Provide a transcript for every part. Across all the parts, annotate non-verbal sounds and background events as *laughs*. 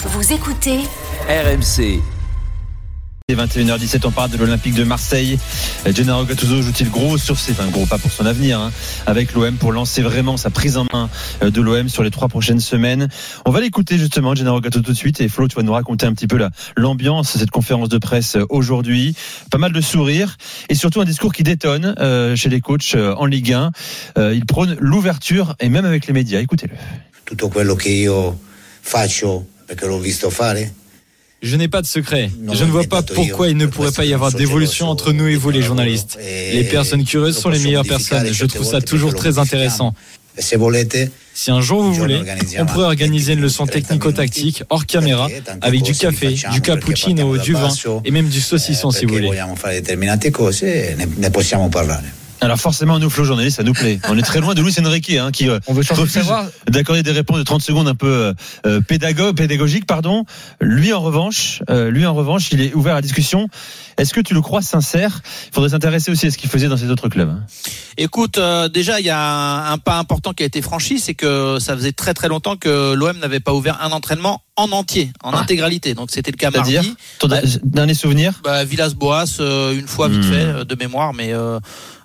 Vous écoutez RMC. Et 21h17, on parle de l'Olympique de Marseille. Gennaro Gattuso joue-t-il gros sur ses, enfin gros pas pour son avenir, hein, avec l'OM pour lancer vraiment sa prise en main euh, de l'OM sur les trois prochaines semaines. On va l'écouter justement, Gennaro Gattuso tout de suite. Et Flo, tu vas nous raconter un petit peu la, l'ambiance de cette conférence de presse euh, aujourd'hui. Pas mal de sourires et surtout un discours qui détonne euh, chez les coachs euh, en Ligue 1. Euh, il prône l'ouverture et même avec les médias. Écoutez-le. tutto quello che io faccio perché l'ho visto fare? Je n'ai pas de secret. Je ne vois pas pourquoi il ne pourrait pas y avoir d'évolution entre nous et vous, les journalistes. Les personnes curieuses sont les meilleures personnes. Je trouve ça toujours très intéressant. Si un jour vous voulez, on pourrait organiser une leçon technico-tactique hors caméra avec du café, du cappuccino, du vin et même du saucisson si vous voulez. Alors forcément, nous, Flo, journalistes, ça nous plaît. On est très loin de Luis Enrique, hein, qui euh, On veut refuse savoir. d'accorder des réponses de 30 secondes un peu euh, euh, pédago- pédagogiques. Pardon. Lui, en revanche, euh, lui, en revanche, il est ouvert à la discussion. Est-ce que tu le crois sincère? Il faudrait s'intéresser aussi à ce qu'il faisait dans ses autres clubs. hein. Écoute, euh, déjà, il y a un, un pas important qui a été franchi, c'est que ça faisait très très longtemps que l'OM n'avait pas ouvert un entraînement en entier, en Ah. intégralité. Donc c'était le cas C'est-à-dire? Mardi. Ton Bah, dernier souvenir? Bah, Villas-Boas, euh, une fois vite Hmm. fait, de mémoire, mais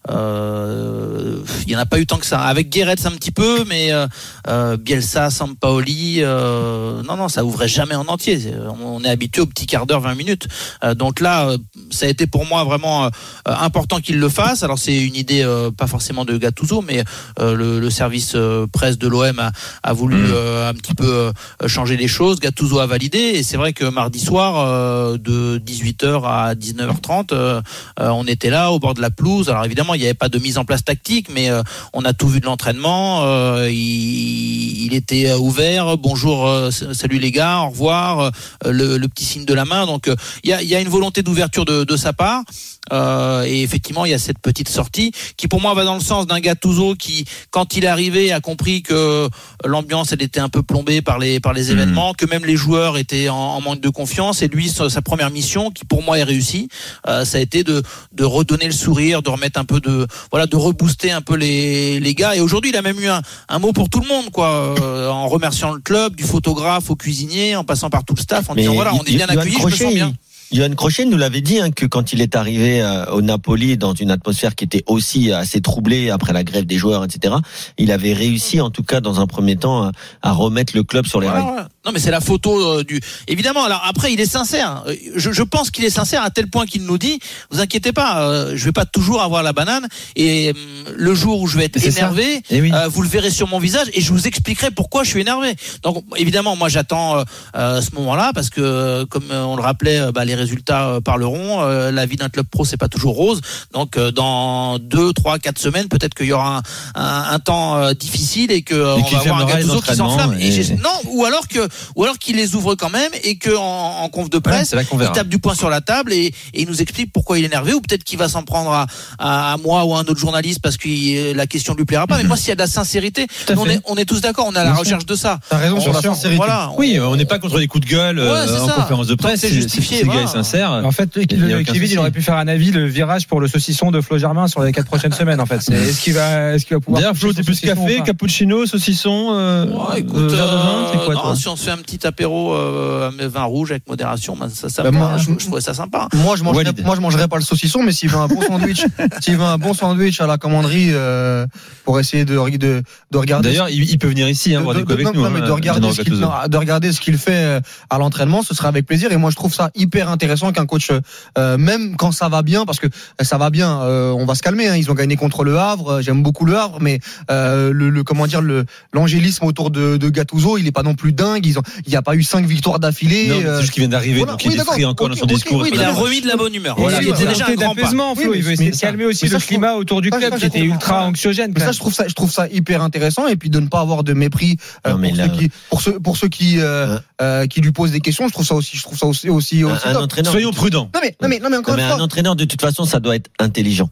euh, euh, il y en a pas eu tant que ça. Avec Guéretz un petit peu, mais euh, euh, Bielsa, Sampaoli, euh, non, non, ça ouvrait jamais en entier. On est habitué au petit quart d'heure, 20 minutes. Donc là, ça a été pour moi vraiment important qu'il le fasse. Alors c'est une idée pas forcément de Gattuso, mais le, le service presse de l'OM a, a voulu Mm. un petit peu changer les choses. Gattuso a validé et c'est vrai que mardi soir de 18h à 19h30, euh, euh, on était là au bord de la pelouse. Alors évidemment, il n'y avait pas de mise en place tactique, mais euh, on a tout vu de l'entraînement. Euh, il, il était euh, ouvert. Bonjour, salut les gars, au revoir. le, le petit signe de la main. Donc il y, a, il y a une volonté d'ouverture de, de sa part. Euh, et effectivement, il y a cette petite sortie qui, pour moi, va dans le sens d'un Gattuso qui, quand il est arrivé, a compris que l'ambiance, elle était un peu plombée par les par les événements, que même les joueurs étaient en, en manque de confiance. Et lui, sa sa première mission, qui pour moi est réussie, euh, ça a été de de redonner le sourire, de remettre un peu de voilà, de rebooster un peu les les gars. Et aujourd'hui, il a même eu un, un mot pour tout le monde, quoi, euh, en remerciant le club, du photographe au cuisinier, en passant par tout le staff, en Mais disant voilà, on est bien accueillis, je me Crochet, sens bien. Johan Crochet nous l'avait dit hein, que quand il est arrivé euh, au Napoli dans une atmosphère qui était aussi assez troublée après la grève des joueurs, etc. Il avait réussi en tout cas dans un premier temps à, à remettre le club sur les rails. voilà. Non, mais c'est la photo euh, du. Évidemment. Alors après, il est sincère. Euh, Je, je pense qu'il est sincère à tel point qu'il nous dit "Vous inquiétez pas, euh, je vais pas toujours avoir la banane et hum, le jour où je vais être énervé, Eh oui. euh, vous le verrez sur mon visage et je vous expliquerai pourquoi je suis énervé." Donc évidemment, moi j'attends ce moment-là parce que comme on le rappelait, bah, les résultats parleront. Euh, la vie d'un club pro, c'est pas toujours rose. Donc euh, dans deux, trois, quatre semaines, peut-être qu'il y aura un, un, un temps euh, difficile et que on va avoir un Gattuso qui s'enflamme. Et non, ou alors que, ou alors qu'il les ouvre quand même et que en, en conf de presse, c'est il tape du poing sur la table et, et il nous explique pourquoi il est énervé ou peut-être qu'il va s'en prendre à, à, à moi ou à un autre journaliste parce que il- la question lui plaira pas. Mais moi, s'il y a de la sincérité, on est, on est tous d'accord, on est à la Bien recherche de ça. T'as raison On- sur la sincérité. Voilà. on- Oui, euh, on n'est pas contre les coups de gueule euh, Ouais, c'est en ça. conférence de presse. c'est justifié, si le gars est voilà. sincère. En fait, Kevin, il aurait pu faire un avis, le virage pour le saucisson de Flo Germain sur les quatre prochaines semaines. En fait, c'est est-ce qu'il va, est-ce qu'il va pouvoir. D'ailleurs, Flo, t'es plus café, cappuccino, saucisson, euh, Ouais, écoute, euh, c'est quoi euh, toi non, si on se fait un petit apéro euh, vin rouge avec modération, ben, ça, ça Bah, moi, va, je- je, trouvais ça sympa. Moi, je mangerai, Walid. moi, je mangerai pas le saucisson, mais s'il veut un bon *laughs* sandwich, s'il veut un bon sandwich à la commanderie, euh, pour essayer de, de, de regarder. D'ailleurs, il, il peut venir ici, hein, de, voir des avec non, nous. non, mais hein, de regarder ce qu'il, Gattuso. non, de regarder ce qu'il fait euh, à l'entraînement, ce sera avec plaisir. Et moi, je trouve ça hyper intéressant qu'un coach, euh, même quand ça va bien, parce que euh, ça va bien, euh, on va se calmer. Hein, ils ont gagné contre le Havre. euh, J'aime beaucoup le Havre, mais euh, le, le comment dire, le l'angélisme autour de, de Gattuso, il est pas non plus dingue. Ils ont, il n'y a pas eu cinq victoires d'affilée. Non, mais euh, c'est juste qu'il vient d'arriver, voilà. donc il Oui, est frais encore Ok, dans son discours. oui, Il a remis de la bonne humeur. Voilà, c'est il a déjà un grand pas. Flo. Oui, Il veut mais essayer de calmer aussi le trouve- climat autour du ça, club ça, qui était ultra anxiogène. Ça, je trouve ça, je trouve ça hyper intéressant et puis de ne pas avoir de mépris euh, pour, là- ceux qui, pour ceux, pour ceux qui, euh, Hein. euh, qui lui posent des questions. Je trouve ça aussi, je trouve ça aussi, aussi, Un, aussi un top. entraîneur. Soyons prudents. Non mais, non mais, non mais encore Non, mais une un entraîneur, de toute façon, ça doit être intelligent.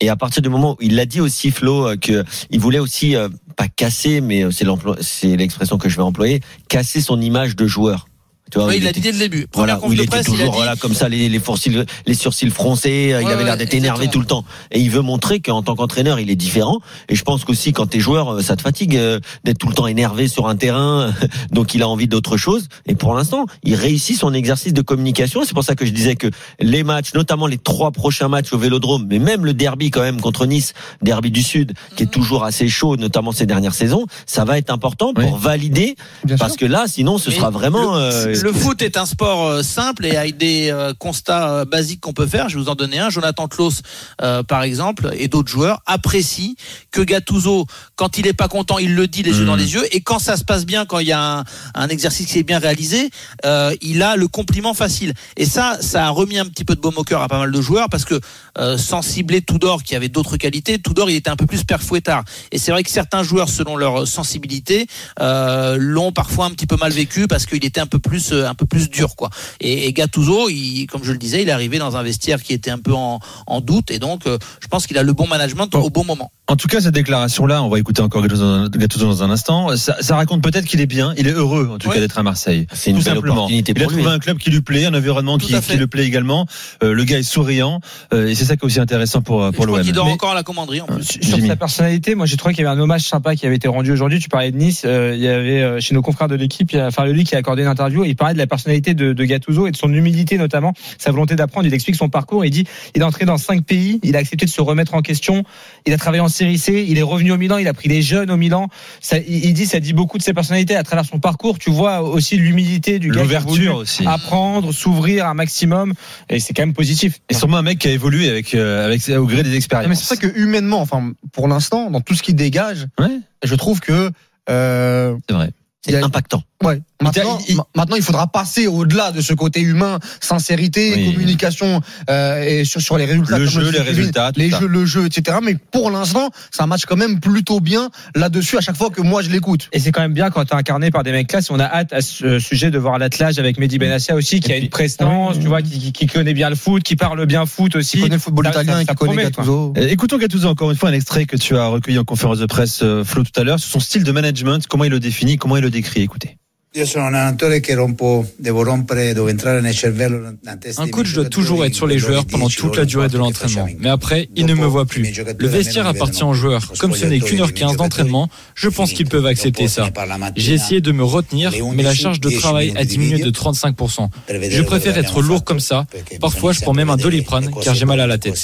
Et à partir du moment où il l'a dit aussi, Flo, euh, que il voulait aussi euh, pas casser, mais euh, c'est l'expression que je vais employer, casser son image de joueur. Tu vois, il l'a était- dit dès le début. voilà, où il était presse, il a toujours dit voilà, comme ça, les, les, fourcils- les sourcils froncés, il avait l'air d'être énervé tout le temps. Et il veut montrer qu'en tant qu'entraîneur, il est différent. Et je pense qu'aussi, quand t'es joueur, euh, ça te fatigue euh, d'être tout le temps énervé sur un terrain. *laughs* Donc il a envie d'autre chose. Et pour l'instant, il réussit son exercice de communication. C'est pour ça que je disais que les matchs, notamment les trois prochains matchs au Vélodrome, mais même le derby quand même contre Nice, derby du Sud, qui est toujours assez chaud, notamment ces dernières saisons, ça va être important pour Oui. valider. Bien Parce sûr. que là, sinon, ce Mais sera vraiment... Le, euh, le foot est un sport euh, simple et avec des euh, constats euh, basiques qu'on peut faire. Je vais vous en donner un. Jonathan Klaus, euh, par exemple, et d'autres joueurs apprécient que Gattuso, quand il est pas content, il le dit les yeux Mhm. dans les yeux. Et quand ça se passe bien, quand il y a un, un exercice qui est bien réalisé, euh, il a le compliment facile. Et ça, ça a remis un petit peu de baume au cœur à pas mal de joueurs parce que euh, sans cibler Tudor, qui avait d'autres qualités, Tudor, il était un peu plus père fouettard. Et c'est vrai que certains joueurs, selon leur sensibilité, l'ont parfois un petit peu mal vécu parce qu'il était un peu plus, euh, un peu plus dur, quoi. Et, et Gattuso, il, comme je le disais, il est arrivé dans un vestiaire qui était un peu en, en doute, et donc euh, je pense qu'il a le bon management Bon. au bon moment. En tout cas, cette déclaration-là, on va écouter encore Gattuso dans, un instant. Ça, ça raconte peut-être qu'il est bien, il est heureux en tout Ouais. cas d'être à Marseille. C'est une tout belle simplement. opportunité Il a pour lui. trouvé un club qui lui plaît, un environnement qui, qui le plaît également. Euh, le gars est souriant euh, et c'est ça qui est aussi intéressant pour Et pour je crois l'OM. qu'il dort Mais- encore à la commanderie en plus. Sur Jimmy. sa personnalité, moi j'ai trouvé qu'il y avait un hommage sympa qui avait été rendu aujourd'hui. Tu parlais de Nice, euh, il y avait euh, chez nos confrères de l'équipe, il y a Farlely qui a accordé une interview et il parlait de la personnalité de, de Gattuso et de son humilité notamment, sa volonté d'apprendre. Il explique son parcours. Il dit il est entré dans cinq pays, il a accepté de se remettre en question. Il a travaillé en série C, il est revenu au Milan, il a pris des jeunes au Milan. Ça, il, dit ça dit beaucoup de ses personnalités à travers son parcours. Tu vois aussi l'humilité du gars L'ouverture aussi. apprendre, s'ouvrir un maximum et c'est quand même positif. Et sûrement un mec qui a évolué avec euh, avec au gré des expériences. mais c'est ça que humainement, enfin, pour l'instant, dans tout ce qui dégage, Ouais. je trouve que euh, C'est vrai. C'est impactant. Ouais. Maintenant, il- il- ma- maintenant, il faudra passer au-delà de ce côté humain, sincérité, Oui. communication euh, et sur, sur les résultats. Le jeu, le les résultats, les jeux, le jeu, etc. Mais pour l'instant, ça match quand même plutôt bien là-dessus à chaque fois que moi je l'écoute. Et c'est quand même bien quand t'es incarné par des mecs classe. On a hâte à ce sujet de voir l'attelage avec Mehdi Benassia aussi, qui Et a puis- une prestance, Oui. tu vois, qui, qui- qui connaît bien le foot, qui parle bien foot aussi. Qui connaît le football Ça- italien ça- et ça qui connaît promet. Gattuso. Écoutons Gattuso encore une fois un extrait que tu as recueilli en conférence de presse euh, Flo tout à l'heure sur son style de management, comment il le définit, comment il le décrit. Écoutez. Io sono un allenatore che rompo, devo rompere, devo entrare nel cervello, nella testa Un coach doit toujours être sur les joueurs pendant toute la durée de l'entraînement. Mais après, il ne me voit plus. Le vestiaire appartient aux joueurs. Comme ce n'est qu'une heure 15 d'entraînement, je pense qu'ils peuvent accepter ça. J'ai essayé de me retenir, mais la charge de travail a diminué de 35%. Je préfère être lourd comme ça. Parfois, je prends même un doliprane car j'ai mal à la tête.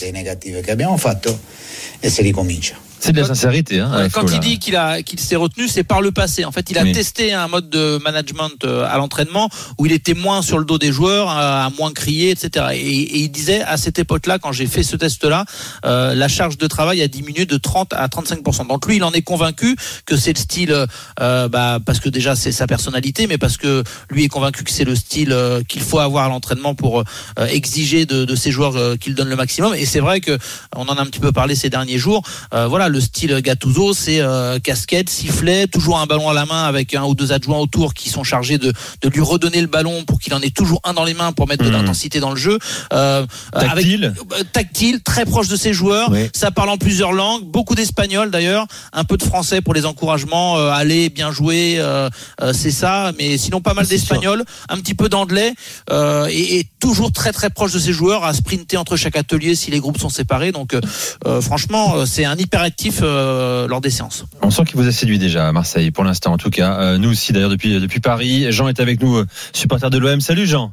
fatto e ricomincia. C'est de la sincérité. Hein, Ouais, Quand il dit qu'il a qu'il s'est retenu, c'est par le passé. En fait, il a Oui. testé un mode de management euh, à l'entraînement où il était moins sur le dos des joueurs, à à moins crier, etc. Et, et il disait à cette époque-là, quand j'ai fait ce test-là, euh, la charge de travail a diminué de 30 à 35% Donc lui, il en est convaincu que c'est le style, euh, bah, parce que déjà c'est sa personnalité, mais parce que lui est convaincu que c'est le style euh, qu'il faut avoir à l'entraînement pour euh, exiger de, de ses joueurs euh, qu'ils donnent le maximum. Et c'est vrai que on en a un petit peu parlé ces derniers jours. Euh, voilà, le style Gattuso, c'est euh, casquette, sifflet, toujours un ballon à la main avec un ou deux adjoints autour qui sont chargés de, de lui redonner le ballon pour qu'il en ait toujours un dans les mains pour mettre de Mhm. l'intensité dans le jeu. Euh, Tactile. avec- euh, tactile, très proche de ses joueurs. Oui. Ça parle en plusieurs langues, beaucoup d'espagnol d'ailleurs, un peu de français pour les encouragements. euh, allez, bien joué, euh, c'est ça. Mais sinon pas mal d'espagnol, un petit peu d'anglais et, et toujours très très proche de ses joueurs, à sprinter entre chaque atelier si les groupes sont séparés. Donc franchement, c'est un euh, lors des séances. On sent qu'il vous a séduit déjà à Marseille, pour l'instant en tout cas. Euh, nous aussi d'ailleurs depuis, depuis Paris. Jean est avec nous, euh, supporter de l'OM. Salut Jean.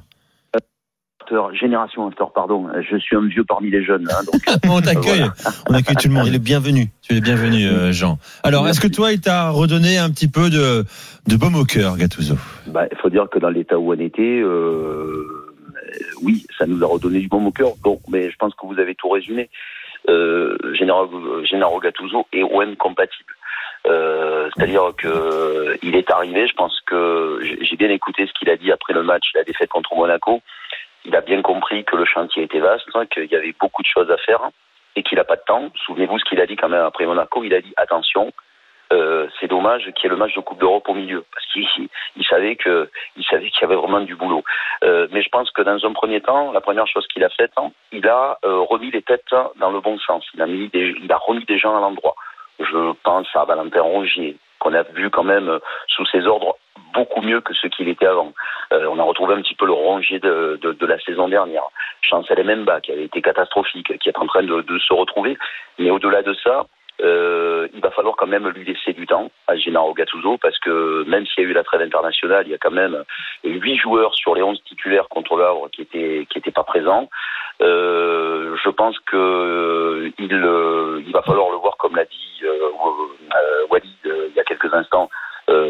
Génération After, pardon. Je suis un vieux parmi les jeunes. hein, donc, *laughs* On t'accueille. On accueille tout le monde. Il est bienvenu. Tu es bienvenu euh, Jean. Alors est-ce que toi il t'a redonné un petit peu de, de baume au cœur Gattuso? Bah, il faut dire que dans l'état où on était, euh, oui, ça nous a redonné du bon au cœur. Bon, mais je pense que vous avez tout résumé. Euh, Gennaro, Gennaro Gattuso est OM compatible. Euh, C'est-à-dire que il est arrivé. Je pense que j'ai bien écouté ce qu'il a dit après le match, la défaite contre Monaco. Il a bien compris que le chantier était vaste, qu'il y avait beaucoup de choses à faire et qu'il n'a pas de temps. Souvenez-vous ce qu'il a dit quand même après Monaco. Il a dit attention, euh, c'est dommage qu'il y ait le match de Coupe d'Europe au milieu parce qu'il il savait il savait qu'il y avait vraiment du boulot. Euh, mais je pense que dans un premier temps, la première chose qu'il a faite, il a euh, remis les têtes dans le bon sens. Il a mis il a remis des gens à l'endroit. Je pense à Valentin Rongier qu'on a vu quand même sous ses ordres beaucoup mieux que ce qu'il était avant. On a retrouvé un petit peu le rongier de, la saison dernière. Chancel Memba, qui avait été catastrophique, qui est en train de se retrouver. Mais au-delà de ça, euh, il va falloir quand même lui laisser du temps à Gennaro Gattuso parce que même s'il y a eu la trêve internationale, il y a quand même huit joueurs sur les onze titulaires contre l'Havre qui étaient qui étaient pas présents. Euh, je pense que il, euh, il va falloir le voir comme l'a dit euh, euh Walid il y a quelques instants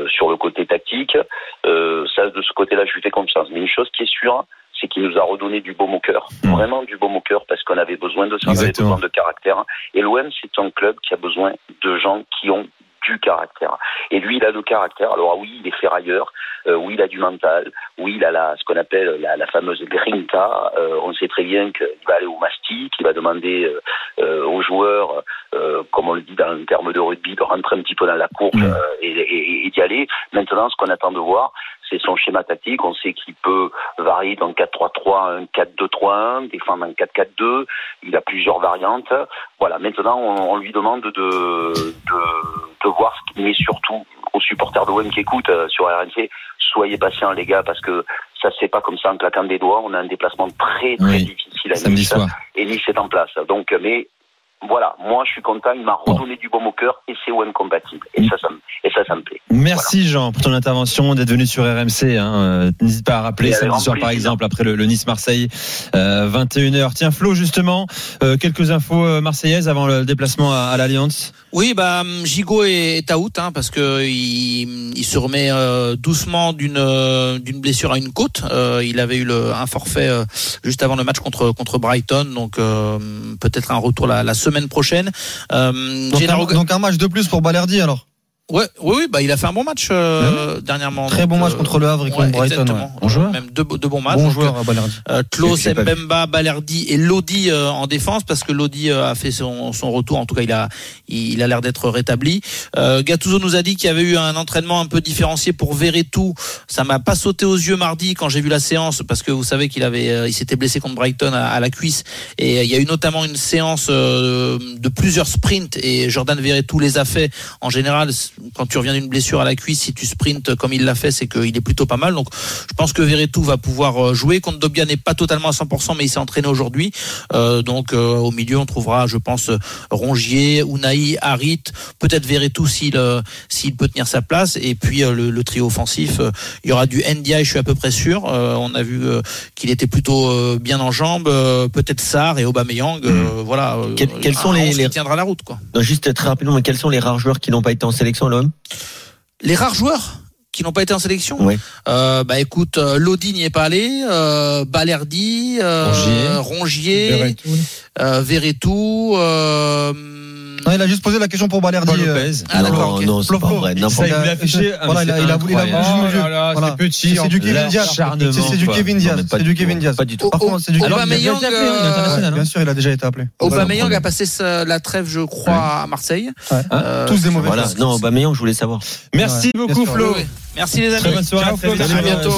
sur le côté tactique. ça de ce côté-là, je lui fais confiance. Mais une chose qui est sûre, c'est qu'il nous a redonné du baume au cœur, mmh. vraiment du baume au cœur, parce qu'on avait besoin de ça, on avait besoin de caractère. Et l'OM, c'est un club qui a besoin de gens qui ont du caractère. Et lui, il a le caractère. Alors oui, il est ferrailleur, euh, oui, il a du mental, oui, il a la, ce qu'on appelle la, la, fameuse grinta. Euh, on sait très bien qu'il va aller au mastic, il va demander euh, aux joueurs, comme on le dit dans le terme de rugby, de rentrer un petit peu dans la course mmh. et, et, et d'y aller. Maintenant, ce qu'on attend de voir, c'est son schéma tactique. On sait qu'il peut varier dans 4-3-3, un 4-2-3-1, défendre un 4-4-2. Il a plusieurs variantes. Voilà. Maintenant, on, on lui demande de, de, de voir, mais surtout aux supporters de qui écoutent euh, sur RNC, soyez patients les gars parce que ça fait pas comme ça en claquant des doigts. On a un déplacement très très difficile à Nice et Nice est en place. Donc, mais voilà, moi je suis content, il m'a redonné du bon au cœur et c'est OM compatible. Et ça, ça, me, et ça, ça me plaît. Merci Jean pour ton intervention, d'être venu sur RMC. Hein. Euh, n'hésite pas à rappeler samedi soir par exemple après le, Nice-Marseille, euh, 21h. Tiens Flo, justement, euh, quelques infos euh, marseillaises avant le déplacement à, à l'Alliance. Oui, bah Gigot est, out hein, parce que il, il se remet euh, doucement d'une d'une blessure à une côte. il avait eu le, un forfait juste avant le match contre contre Brighton, donc peut-être un retour la, la semaine prochaine. Euh, donc, un, donc, un, match de plus pour Balerdi alors? Ouais, oui, oui, bah il a fait un bon match euh, dernièrement. Très bon match euh, contre le Havre et contre Brighton. Bon joueur. Même deux, deux bons matchs. Bon joueur à Balerdi. Euh, Klaus, Mbemba, Balerdi et Lodi euh, en défense parce que Lodi euh, a fait son, son retour. En tout cas, il a il a l'air d'être rétabli. Euh, Gattuso nous a dit qu'il y avait eu un entraînement un peu différencié pour Verretou. Ça m'a pas sauté aux yeux mardi quand j'ai vu la séance parce que vous savez qu'il avait il s'était blessé contre Brighton à, à, la cuisse et il y a eu notamment une séance de plusieurs sprints et Jordan Verretou les a fait en général quand tu reviens d'une blessure à la cuisse, si tu sprints comme il l'a fait, c'est qu'il est plutôt pas mal. Donc, je pense que Verretou va pouvoir euh, jouer. Contre Dobia n'est pas totalement à 100%, mais il s'est entraîné aujourd'hui. Euh, donc, euh, au milieu, on trouvera, je pense, Rongier, Unai, Harit, peut-être Verretou s'il s'il peut tenir sa place. Et puis le, le, trio offensif, il y aura du NDI, je suis à peu près sûr. on a vu qu'il était plutôt bien en jambes. peut-être Sarr et Aubameyang. Hmm. voilà. quels sont les, les... tiendra la route, quoi. Juste très rapidement, mais quels sont les rares joueurs qui n'ont pas été en sélection les rares joueurs qui n'ont pas été en sélection. Oui. Euh, bah écoute, euh, Lodi n'y est pas allé, euh, Balerdi, euh, Rongier, Rongier euh, Verretou, euh, non, il a juste posé la question pour Balerdi. Euh. Ah, non, non, c'est pas vrai. Il a affiché. Voilà, il a, il a voulu. C'est petit. C'est du Kevin Diaz. C'est du Kevin Diaz. C'est du Kevin Diaz. Pas du tout. Par contre, c'est du Aubameyang. Hein. Bien sûr, il a déjà été appelé. Aubameyang a passé la trêve, je crois, à Marseille. Euh, Tous des mauvais. Voilà. Non, Aubameyang, je voulais savoir. Merci beaucoup, Flo. Merci les amis. Très bonne soirée. À bientôt.